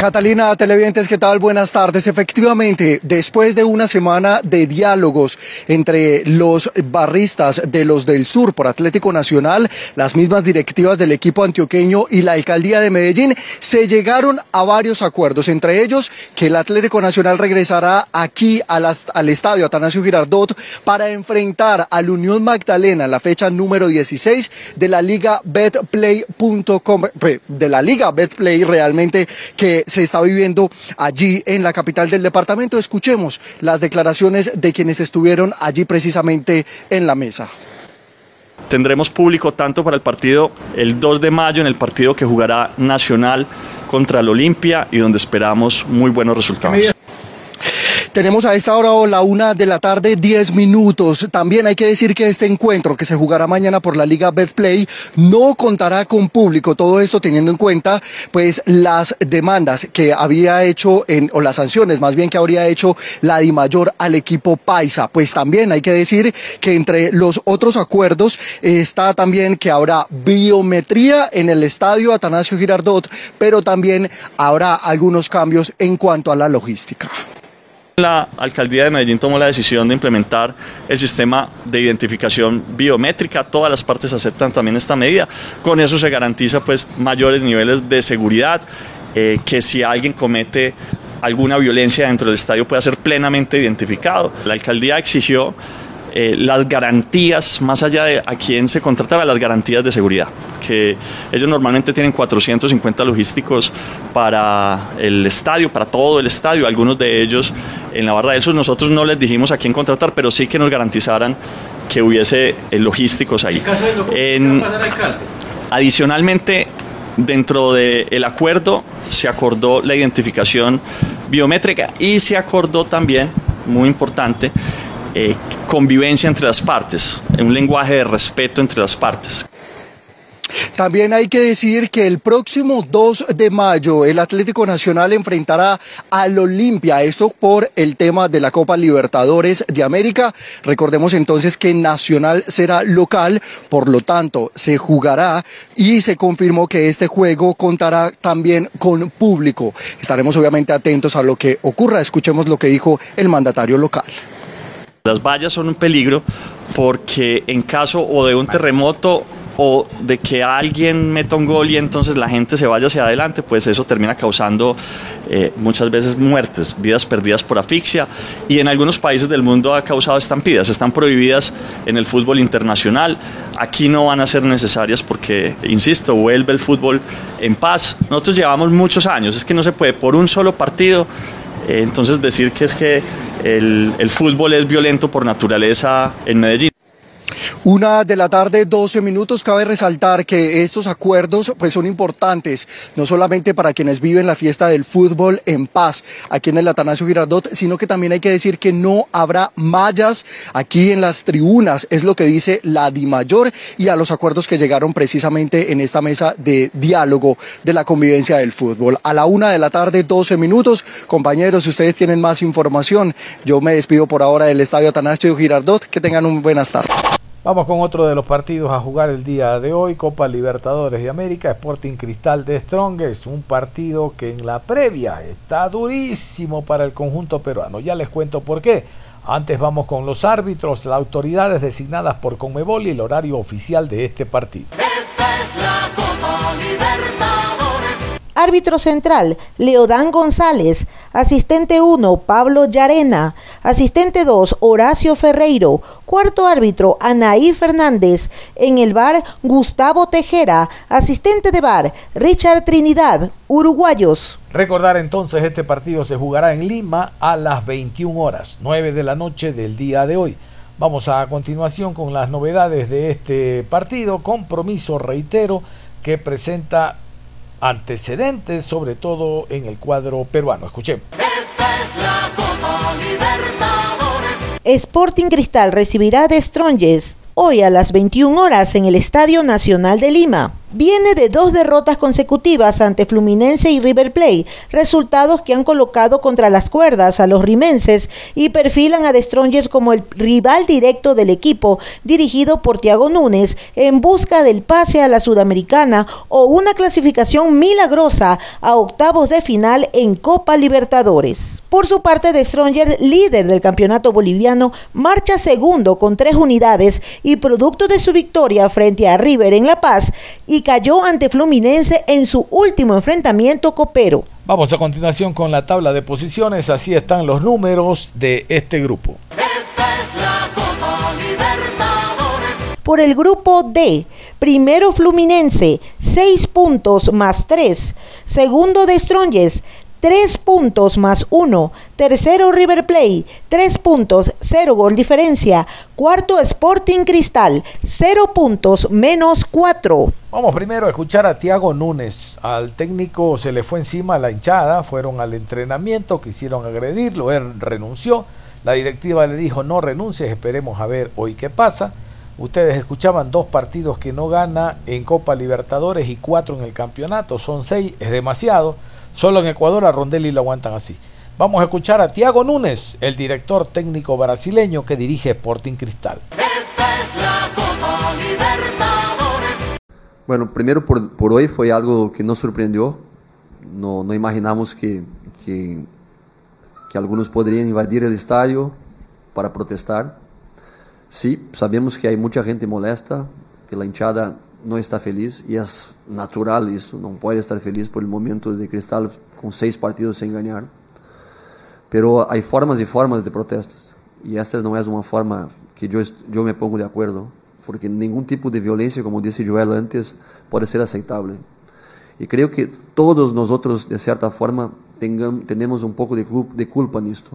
Catalina, televidentes, ¿qué tal? Buenas tardes. Efectivamente, después de una semana de diálogos entre los barristas de los del sur por Atlético Nacional, las mismas directivas del equipo antioqueño y la alcaldía de Medellín, se llegaron a varios acuerdos, entre ellos que el Atlético Nacional regresará aquí al estadio Atanasio Girardot para enfrentar al Unión Magdalena la fecha número 16 de la Liga Betplay.com, de la Liga Betplay realmente que se está viviendo allí en la capital del departamento. Escuchemos las declaraciones de quienes estuvieron allí precisamente en la mesa. Tendremos público tanto para el partido el 2 de mayo en el partido que jugará Nacional contra el Olimpia y donde esperamos muy buenos resultados. Tenemos a esta hora la una de la tarde, 10 minutos. También hay que decir que este encuentro que se jugará mañana por la Liga Betplay no contará con público. Todo esto teniendo en cuenta, pues, las demandas que había hecho en, o las sanciones más bien que habría hecho la DIMAYOR al equipo Paisa. Pues también hay que decir que entre los otros acuerdos está también que habrá biometría en el estadio Atanasio Girardot, pero también habrá algunos cambios en cuanto a la logística. La alcaldía de Medellín tomó la decisión de implementar el sistema de identificación biométrica. Todas las partes aceptan también esta medida. Con eso se garantiza pues mayores niveles de seguridad, eh, que si alguien comete alguna violencia dentro del estadio pueda ser plenamente identificado. La alcaldía exigió eh, las garantías, más allá de a quién se contrataba, las garantías de seguridad, que ellos normalmente tienen 450 logísticos para el estadio, para todo el estadio, algunos de ellos en la barra del sur, nosotros no les dijimos a quién contratar, pero sí que nos garantizaran que hubiese eh, logísticos ahí. En, adicionalmente, dentro del acuerdo se acordó la identificación biométrica y se acordó también, muy importante, eh, convivencia entre las partes, un lenguaje de respeto entre las partes. También hay que decir que el próximo 2 de mayo el Atlético Nacional enfrentará al Olimpia, esto por el tema de la Copa Libertadores de América. Recordemos entonces que Nacional será local, por lo tanto se jugará y se confirmó que este juego contará también con público. Estaremos obviamente atentos a lo que ocurra. Escuchemos lo que dijo el mandatario local. Las vallas son un peligro porque en caso o de un terremoto o de que alguien meta un gol y entonces la gente se vaya hacia adelante, pues eso termina causando eh, muchas veces muertes, vidas perdidas por asfixia y en algunos países del mundo ha causado estampidas, están prohibidas en el fútbol internacional, aquí no van a ser necesarias porque, insisto, vuelve el fútbol en paz. Nosotros llevamos muchos años, es que no se puede por un solo partido eh, entonces decir que es que el, el fútbol es violento por naturaleza en Medellín. Una de la tarde, 12 minutos. Cabe resaltar que estos acuerdos pues, son importantes, no solamente para quienes viven la fiesta del fútbol en paz aquí en el Atanasio Girardot, sino que también hay que decir que no habrá mallas aquí en las tribunas, es lo que dice la DIMAYOR y a los acuerdos que llegaron precisamente en esta mesa de diálogo de la convivencia del fútbol. A la una de la tarde, 12 minutos. Compañeros, si ustedes tienen más información, yo me despido por ahora del Estadio Atanasio Girardot. Que tengan un buenas tardes. Vamos con otro de los partidos a jugar el día de hoy, Copa Libertadores de América, Sporting Cristal de Strongest, un partido que en la previa está durísimo para el conjunto peruano. Ya les cuento por qué. Antes vamos con los árbitros, las autoridades designadas por Conmebol y el horario oficial de este partido. Árbitro central, Leodán González. Asistente 1, Pablo Yarena. Asistente 2, Horacio Ferreiro. Cuarto árbitro, Anaí Fernández. En el bar, Gustavo Tejera. Asistente de bar, Richard Trinidad. Uruguayos. Recordar entonces, este partido se jugará en Lima a las 21 horas, 9 de la noche del día de hoy. Vamos a continuación con las novedades de este partido. Compromiso, reitero, que presenta antecedentes, sobre todo en el cuadro peruano. Escuchemos. Sporting Cristal recibirá de Stronges hoy a las 21 horas en el Estadio Nacional de Lima viene de dos derrotas consecutivas ante Fluminense y River Plate, resultados que han colocado contra las cuerdas a los rimenses y perfilan a The Strongers como el rival directo del equipo, dirigido por Tiago Núñez, en busca del pase a la Sudamericana o una clasificación milagrosa a octavos de final en Copa Libertadores. Por su parte, The Strongers, líder del campeonato boliviano, marcha segundo con tres unidades y producto de su victoria frente a River en La Paz y cayó ante Fluminense en su último enfrentamiento copero. Vamos a continuación con la tabla de posiciones, así están los números de este grupo. Por el grupo D, primero Fluminense, 6 puntos más 3. Segundo de Stronges, 3 puntos más 1. Tercero River Play, 3 puntos, 0 gol diferencia. Cuarto Sporting Cristal, 0 puntos menos 4. Vamos primero a escuchar a Tiago Núñez. Al técnico se le fue encima la hinchada, fueron al entrenamiento, quisieron agredirlo, él renunció. La directiva le dijo no renuncies, esperemos a ver hoy qué pasa. Ustedes escuchaban dos partidos que no gana en Copa Libertadores y cuatro en el campeonato, son seis, es demasiado. Solo en Ecuador a Rondelli lo aguantan así. Vamos a escuchar a Tiago Núñez, el director técnico brasileño que dirige Sporting Cristal. Bueno, primero por, por, hoy fue algo que nos sorprendió. No, no imaginamos que, que, que, algunos podrían invadir el estadio para protestar. Sí, sabemos que hay mucha gente molesta, que la hinchada no está feliz y es natural eso, no puede estar feliz por el momento de Cristal con seis partidos sin ganar. Pero hay formas y formas de protestas y esta no es una forma que yo, yo me pongo de acuerdo, porque ningún tipo de violencia, como dice Joel antes, puede ser aceptable. Y creo que todos nosotros, de cierta forma, tengan, tenemos un poco de, de culpa en esto.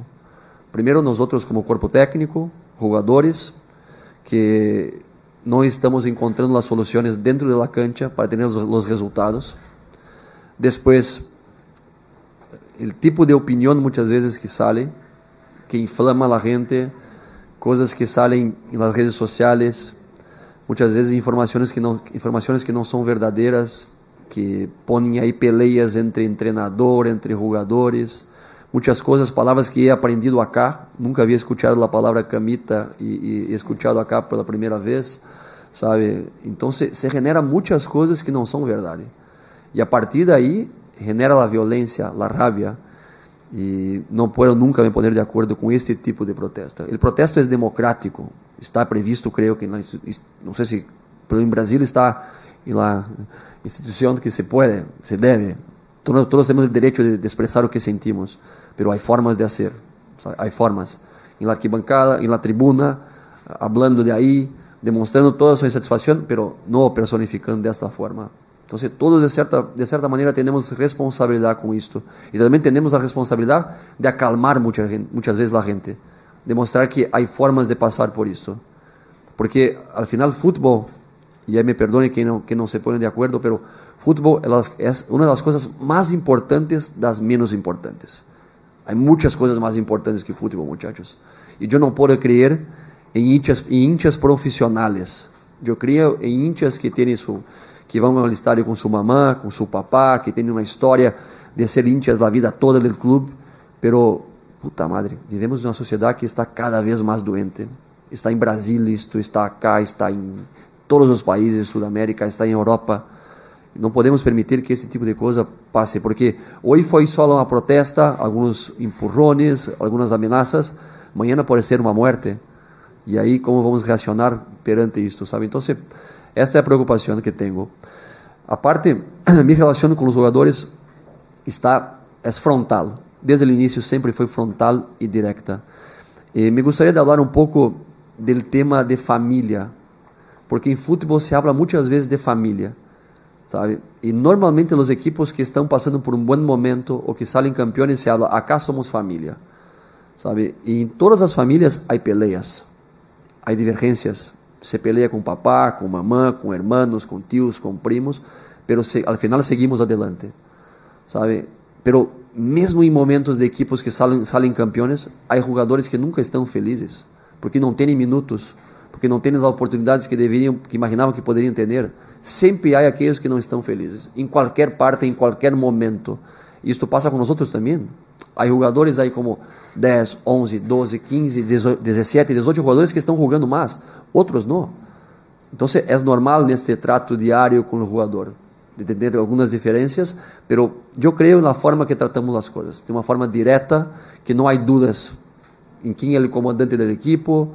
Primero nosotros como cuerpo técnico, jugadores, que no estamos encontrando las soluciones dentro de la cancha para los, los resultados. Después, el tipo de opinión muchas veces que sale, que inflama a gente, cosas que salen en las redes sociales, muchas veces informaciones que no, informaciones que no son verdaderas, que ponen ahí peleas entre entrenador, entre jugadores, muchas cosas, palabras que he aprendido acá, nunca había escuchado la palabra camita y, y escuchado acá por la primera vez sabe? Então se, se genera muitas coisas que não são verdade. E a partir daí genera a violência, a rabia. E não puedo nunca me poner de acordo com este tipo de protesto. O protesto é democrático, está previsto, creio que não sei se, pero em Brasil está em la instituição que se pode, se deve. Todos, todos temos o direito de, de expressar o que sentimos, pero há formas de fazer, há formas. Em la arquibancada, em la tribuna, hablando de aí, demostrando toda su insatisfacción, pero no personificando de esta forma. Entonces, todos de cierta, de cierta manera tenemos responsabilidad con esto. Y también tenemos la responsabilidad de acalmar mucha, muchas veces la gente, demostrar que hay formas de pasar por esto. Porque al final fútbol, y ahí me perdone que no, que no se ponen de acuerdo, pero fútbol es una de las cosas más importantes, las menos importantes. Hay muchas cosas más importantes que fútbol, muchachos. Y yo no puedo creer em hinchas, em hinchas profissionais. Eu creio em hinchas que têm su, que vão ao estádio com sua mamã, com seu papá, que têm uma história de ser hinchas da vida toda do clube, pero puta madre, vivemos em uma sociedade que está cada vez mais doente. Está en Brasil esto, está acá, está en todos los países Sudamérica, está en Europa. Não podemos permitir que esse tipo de coisa passe, porque hoje foi só uma protesta, alguns empurrones, algumas ameaças, amanhã pode ser uma morte. E aí, como vamos reaccionar perante isto, sabe? Então, esta é a preocupação que tenho. A parte, minha relação com os jogadores está é frontal. Desde o início sempre foi frontal e direta. E me gostaria de falar um pouco do tema de família, porque em futebol se habla muitas vezes de família, sabe? E normalmente os equipos que estão passando por um bom momento ou que saem campeões se habla, acá somos família, sabe? E em todas as famílias há peleas, há divergências, se pelea com papá, com mamã, com hermanos, com tios, com primos, pero se, al final seguimos adelante, sabe? Pero mesmo em momentos de equipos que saem, campeões, há jogadores que nunca estão felizes, porque não têm minutos, porque não têm as oportunidades que deveriam, que imaginavam que poderiam ter. Sempre há aqueles que não estão felizes, em qualquer parte, em qualquer momento. Isto passa com nós também. Há jogadores aí como 10, 11, 12, 15, 17, 18 jogadores que estão jogando mais, outros não. Então é normal neste trato diário com o jogador de ter algumas diferenças, pero eu creio na forma que tratamos as coisas, de uma forma direta, que não há dúvidas em quem é o comandante do equipo,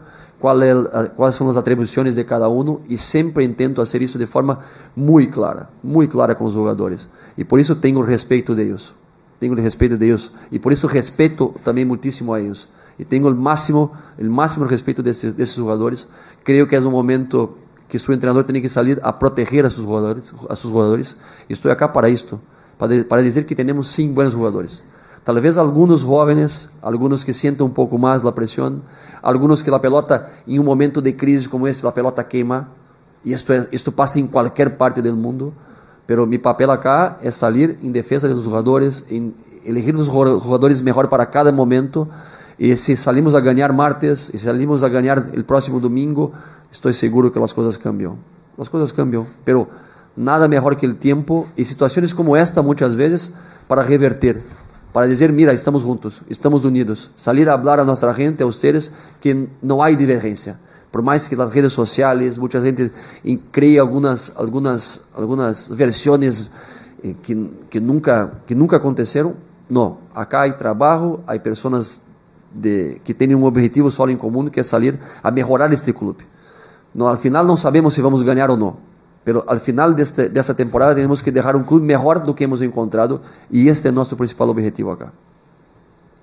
é, quais são as atribuições de cada um e sempre intento fazer isso de forma muito clara, muito clara com os jogadores. E por isso tenho respeito deles, tenho respeito deles e por isso respeito também muitíssimo a eles. E tenho o máximo, o máximo respeito desses, desses jogadores. Creio que é um momento que su entrenador tiene que salir a proteger a sus jugadores. A sus jugadores. Y estoy acá para esto, para, para decir que tenemos sim buenos jugadores. Tal vez algunos jóvenes, algunos que sienten un poco más la presión, algunos que la pelota en un momento de crisis como este, la pelota quema. Y esto, esto pasa en cualquier parte del mundo. Pero mi papel acá es salir en defensa de los jugadores, en elegir los jugadores para cada momento. Y si salimos a ganar martes, si salimos a ganar el próximo domingo, estoy seguro que las cosas cambian. Las cosas cambian, pero nada mejor que el tiempo y situaciones como esta muchas veces para revertir, para decir, mira, estamos juntos, estamos unidos, salir a hablar a nuestra gente, a ustedes, que no hay divergencia. Por más que las redes sociales, mucha gente cree algunas, algunas, algunas versiones eh, que, que, nunca, que nunca aconteceram, no, acá hay trabajo, hay personas de, que tienen un objetivo solo en común, que es salir a mejorar este club. No, al final não sabemos se vamos ganhar ou não. Pero al final deste, dessa temporada temos que deixar um clube melhor do que hemos encontrado e este é nosso principal objetivo acá.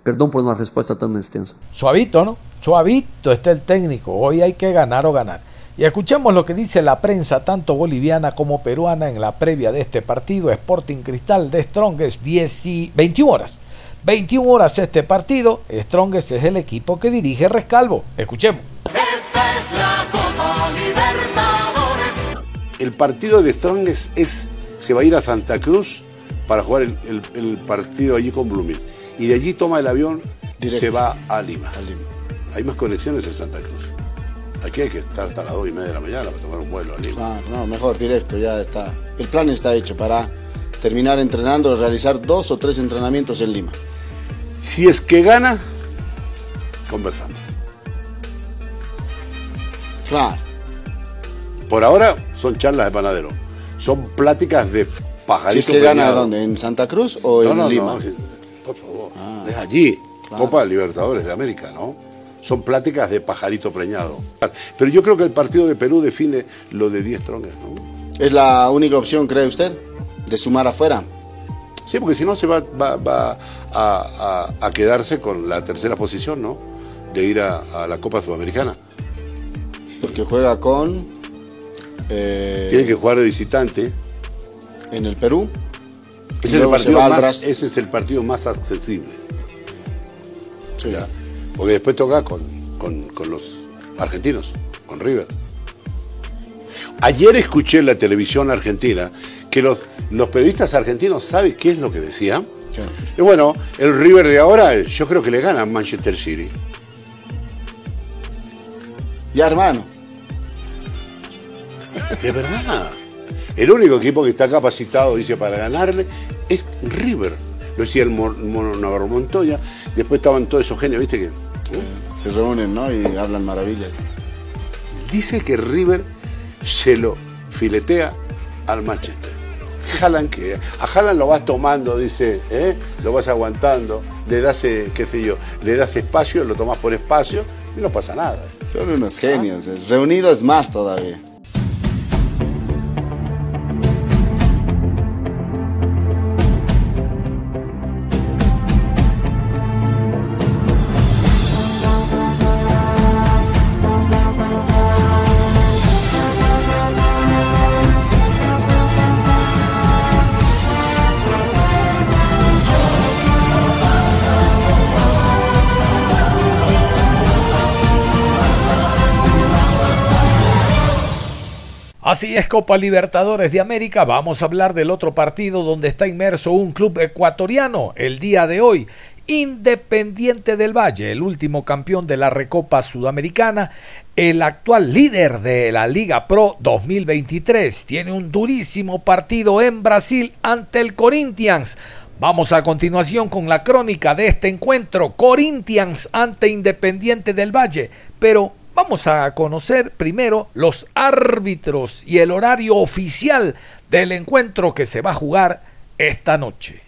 Perdón por una respuesta tan extensa. Suavito, ¿no? Suavito está el técnico. Hoy hay que ganar o ganar. Y escuchemos lo que dice la prensa, tanto boliviana como peruana, en la previa de este partido. Sporting Cristal de Strongest, 10 y 21 horas. 21 horas este partido. Strongest es el equipo que dirige Rescalvo. Escuchemos. El partido de Strongest es, se va a ir a Santa Cruz para jugar el, partido allí con Blooming. Y de allí toma el avión y se va a Lima. Hay más conexiones en Santa Cruz. Aquí hay que estar hasta las 2 y media de la mañana para tomar un vuelo a Lima. no, mejor, directo, ya está. El plan está hecho para terminar entrenando, realizar dos o tres entrenamientos en Lima. Si es que gana, conversamos. Claro. Por ahora son charlas de panadero. Son pláticas de pajarito. Si es que gana dónde, ¿en Santa Cruz o en Lima? por favor. Ah. es allí. Copa Libertadores de América, ¿no? Son pláticas de pajarito preñado. Pero yo creo que el partido de Perú define lo de 10 tronques, ¿no? ¿Es la única opción, cree usted, de sumar afuera? Sí, porque si no se va, va, a, quedarse con la tercera posición, ¿no? De ir a la Copa Sudamericana. Porque juega con. Eh, Tiene que jugar de visitante. En el Perú. Ese, es el, partido más, ese es el partido más accesible. Porque después toca con, los argentinos, con River. Ayer escuché en la televisión argentina que los, los periodistas argentinos saben qué es lo que decían. Y bueno, el River de ahora yo creo que le gana a Manchester City. Ya, hermano. De verdad. El único equipo que está capacitado, dice, para ganarle es River. Lo decía el Mono Navarro Montoya. Después estaban todos esos genios, ¿viste? que Se reúnen, ¿no? Y hablan maravillas. dice que River se lo filetea al Manchester. Haaland que a Haaland lo vas tomando, dice, ¿eh? lo vas aguantando, le das, eh, qué sé yo, le das espacio, lo tomas por espacio y no pasa nada. Son unos genios, eh. reunido es más todavía. Así es, Copa Libertadores de América. Vamos a hablar del otro partido donde está inmerso un club ecuatoriano el día de hoy. Independiente del Valle, el último campeón de la Recopa Sudamericana, el actual líder de la Liga Pro 2023, tiene un durísimo partido en Brasil ante el Corinthians. Vamos a continuación con la crónica de este encuentro, Corinthians ante Independiente del Valle, pero Vamos a conocer primero los árbitros y el horario oficial del encuentro que se va a jugar esta noche.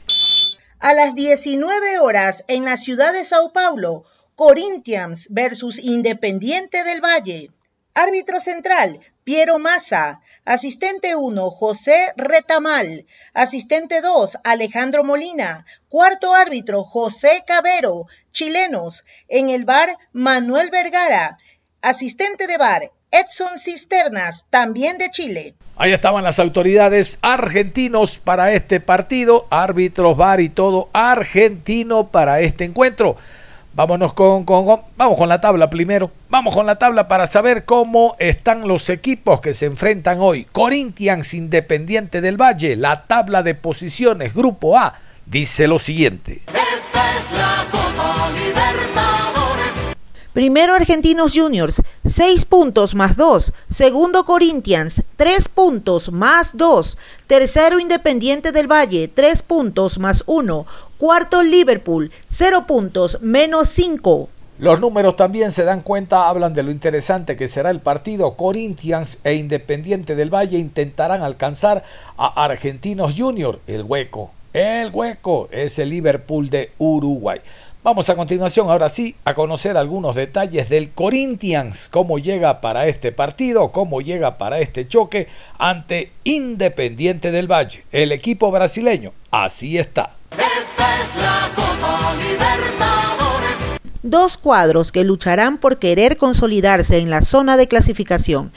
A las 19 horas en la ciudad de Sao Paulo, Corinthians versus Independiente del Valle. Árbitro central, Piero Massa. Asistente 1, José Retamal. Asistente 2, Alejandro Molina. Cuarto árbitro, José Cabero. Chilenos. En el bar, Manuel Vergara asistente de bar Edson Cisternas, también de Chile. Ahí estaban las autoridades argentinos para este partido, árbitros, bar y todo argentino para este encuentro. Vámonos con, con, vamos con la tabla primero. Vamos con la tabla para saber cómo están los equipos que se enfrentan hoy. Corinthians Independiente del Valle, la tabla de posiciones, grupo A, dice lo siguiente. Primero Argentinos Juniors, 6 puntos más 2. Segundo Corinthians, 3 puntos más 2. Tercero Independiente del Valle, 3 puntos más 1. Cuarto Liverpool, 0 puntos menos 5. Los números también se dan cuenta, hablan de lo interesante que será el partido. Corinthians e Independiente del Valle intentarán alcanzar a Argentinos Juniors, el hueco. El hueco es el Liverpool de Uruguay. Vamos a continuación, ahora sí, a conocer algunos detalles del Corinthians, cómo llega para este partido, cómo llega para este choque ante Independiente del Valle, el equipo brasileño. Así está. Dos cuadros que lucharán por querer consolidarse en la zona de clasificación.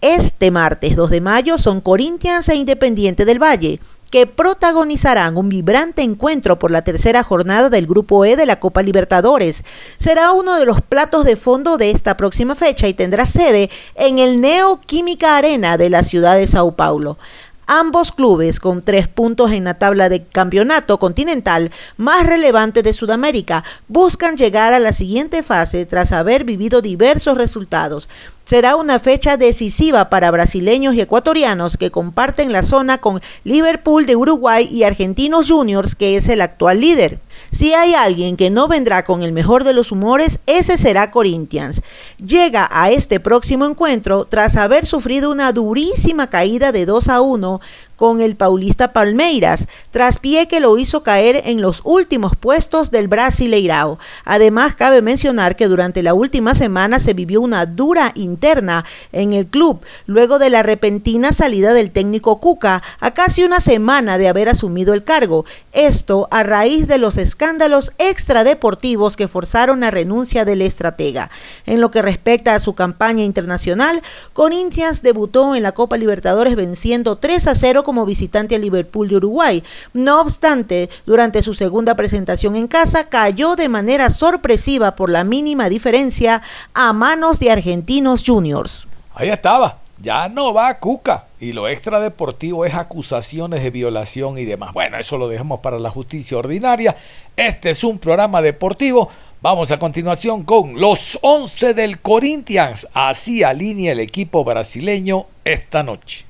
Este martes 2 de mayo son Corinthians e Independiente del Valle que protagonizarán un vibrante encuentro por la tercera jornada del Grupo E de la Copa Libertadores. Será uno de los platos de fondo de esta próxima fecha y tendrá sede en el Neoquímica Arena de la ciudad de Sao Paulo. Ambos clubes, con tres puntos en la tabla de campeonato continental más relevante de Sudamérica, buscan llegar a la siguiente fase tras haber vivido diversos resultados. Será una fecha decisiva para brasileños y ecuatorianos que comparten la zona con Liverpool de Uruguay y Argentinos Juniors, que es el actual líder. Si hay alguien que no vendrá con el mejor de los humores, ese será Corinthians. Llega a este próximo encuentro tras haber sufrido una durísima caída de 2 a 1 con el paulista Palmeiras, tras pie que lo hizo caer en los últimos puestos del Brasileirao. Además, cabe mencionar que durante la última semana se vivió una dura interna en el club, luego de la repentina salida del técnico Cuca a casi una semana de haber asumido el cargo. Esto a raíz de los escándalos extradeportivos que forzaron la renuncia del estratega. En lo que respecta a su campaña internacional, Corinthians debutó en la Copa Libertadores venciendo 3 a 0 como visitante a Liverpool de Uruguay. No obstante, durante su segunda presentación en casa cayó de manera sorpresiva por la mínima diferencia a manos de Argentinos Juniors. Ahí estaba, ya no va a Cuca y lo extradeportivo es acusaciones de violación y demás. Bueno, eso lo dejamos para la justicia ordinaria. Este es un programa deportivo. Vamos a continuación con los 11 del Corinthians. Así alinea el equipo brasileño esta noche.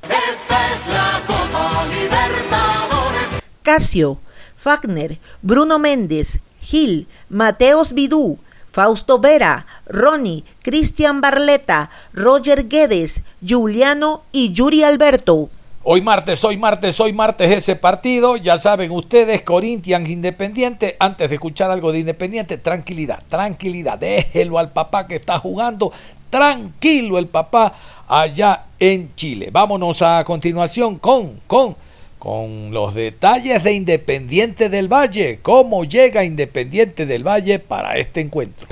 Casio, Fagner, Bruno Méndez, Gil, Mateos Vidú, Fausto Vera, Ronnie, Cristian Barleta, Roger Guedes, Juliano y Yuri Alberto. Hoy martes, hoy martes, hoy martes ese partido. Ya saben ustedes, Corinthians Independiente. Antes de escuchar algo de Independiente, tranquilidad, tranquilidad. Déjelo al papá que está jugando. Tranquilo el papá allá en Chile. Vámonos a continuación con, con, con los detalles de Independiente del Valle. ¿Cómo llega Independiente del Valle para este encuentro?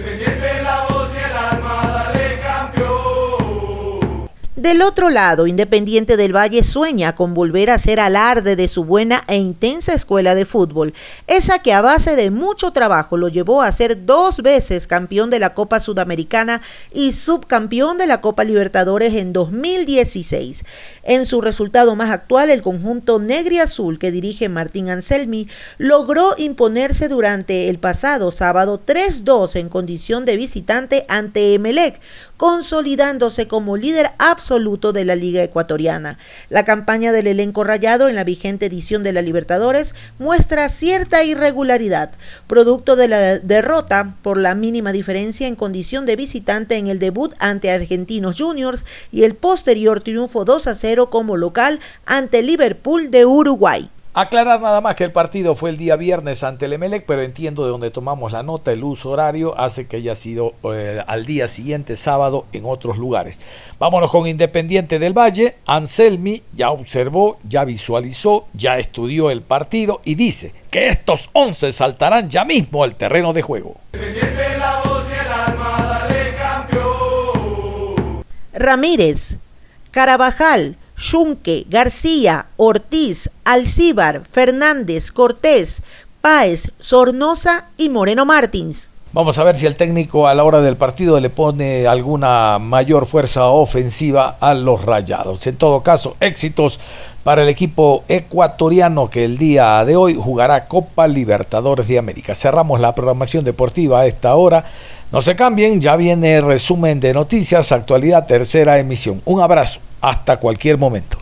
Del otro lado, Independiente del Valle sueña con volver a ser alarde de su buena e intensa escuela de fútbol, esa que a base de mucho trabajo lo llevó a ser dos veces campeón de la Copa Sudamericana y subcampeón de la Copa Libertadores en 2016. En su resultado más actual, el conjunto negri azul que dirige Martín Anselmi logró imponerse durante el pasado sábado 3-2 en condición de visitante ante Emelec, consolidándose como líder absoluto de la Liga Ecuatoriana. La campaña del elenco rayado en la vigente edición de la Libertadores muestra cierta irregularidad, producto de la derrota por la mínima diferencia en condición de visitante en el debut ante Argentinos Juniors y el posterior triunfo 2 a 0 como local ante Liverpool de Uruguay. Aclarar nada más que el partido fue el día viernes ante el Emelec, pero entiendo de donde tomamos la nota, el uso horario hace que haya sido eh, al día siguiente, sábado, en otros lugares. Vámonos con Independiente del Valle. Anselmi ya observó, ya visualizó, ya estudió el partido y dice que estos 11 saltarán ya mismo al terreno de juego. Ramírez, Carabajal, Junque, García, Ortiz, Alcíbar, Fernández, Cortés, Páez, Sornosa y Moreno Martins. Vamos a ver si el técnico a la hora del partido le pone alguna mayor fuerza ofensiva a los rayados. En todo caso, éxitos para el equipo ecuatoriano que el día de hoy jugará Copa Libertadores de América. Cerramos la programación deportiva a esta hora. No se cambien, ya viene resumen de noticias, actualidad, tercera emisión. Un abrazo, hasta cualquier momento.